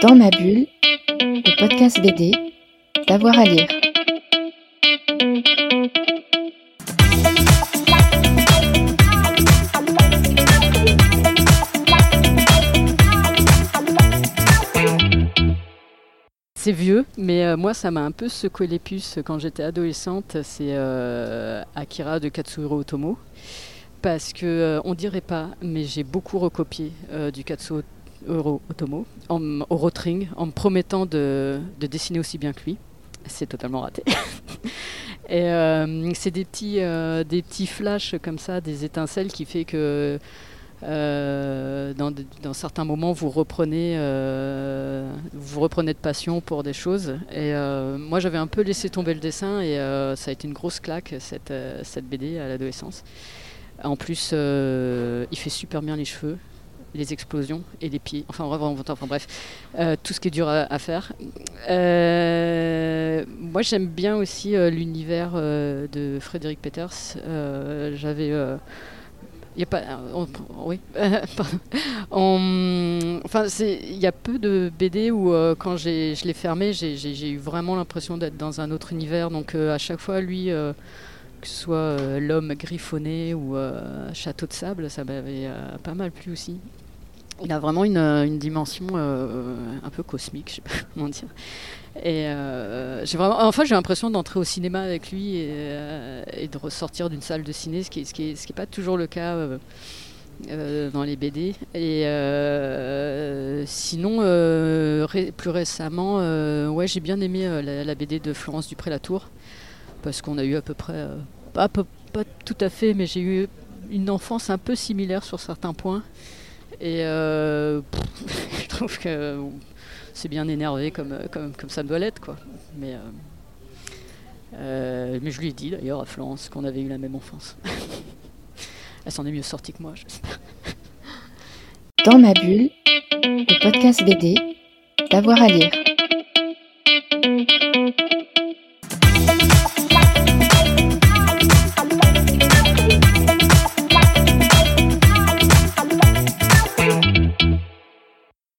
Dans ma bulle, le podcast BD, d'avoir à lire. C'est vieux, mais euh, moi ça m'a un peu secoué les puces quand j'étais adolescente. C'est euh, Akira de Katsuhiro Otomo. Parce que, euh, on dirait pas, mais j'ai beaucoup recopié du Katsuhiro Otomo en, m- au rotring en me promettant de, de dessiner aussi bien que lui. C'est totalement raté. Et euh, c'est des petits, euh, des petits flashs comme ça, des étincelles qui fait que euh, dans, certains moments vous reprenez, vous reprenez de passion pour des choses. Et moi j'avais un peu laissé tomber le dessin et ça a été une grosse claque cette, cette BD à l'adolescence. En plus, il fait super bien les cheveux, les explosions et les pieds. Enfin, vraiment, enfin bref, euh, tout ce qui est dur à, faire. Euh, moi, j'aime bien aussi euh, l'univers de Frédéric Peters. J'avais. il y a pas, oui. On- enfin, il y a peu de BD où, euh, quand je l'ai fermé, j'ai- eu vraiment l'impression d'être dans un autre univers. Donc, à chaque fois, lui, que ce soit euh, L'homme griffonné ou euh, Château de sable, ça m'avait euh, pas mal plu aussi. Il a vraiment une, dimension un peu cosmique, je sais pas comment dire. Et j'ai vraiment, enfin, j'ai l'impression d'entrer au cinéma avec lui et, de ressortir d'une salle de ciné, ce qui est, ce qui est, pas toujours le cas dans les BD. Et sinon, plus récemment, ouais, j'ai bien aimé la, la BD de Florence Dupré-Latour parce qu'on a eu à peu près, euh, pas, tout à fait, mais j'ai eu une enfance un peu similaire sur certains points. Et euh, je trouve que c'est bien énervé comme, euh, comme, comme ça doit l'être. Quoi. Mais, mais je lui ai dit d'ailleurs à Florence qu'on avait eu la même enfance. Elle s'en est mieux sortie que moi, j'espère. Dans ma bulle, le podcast BD, d'avoir à lire.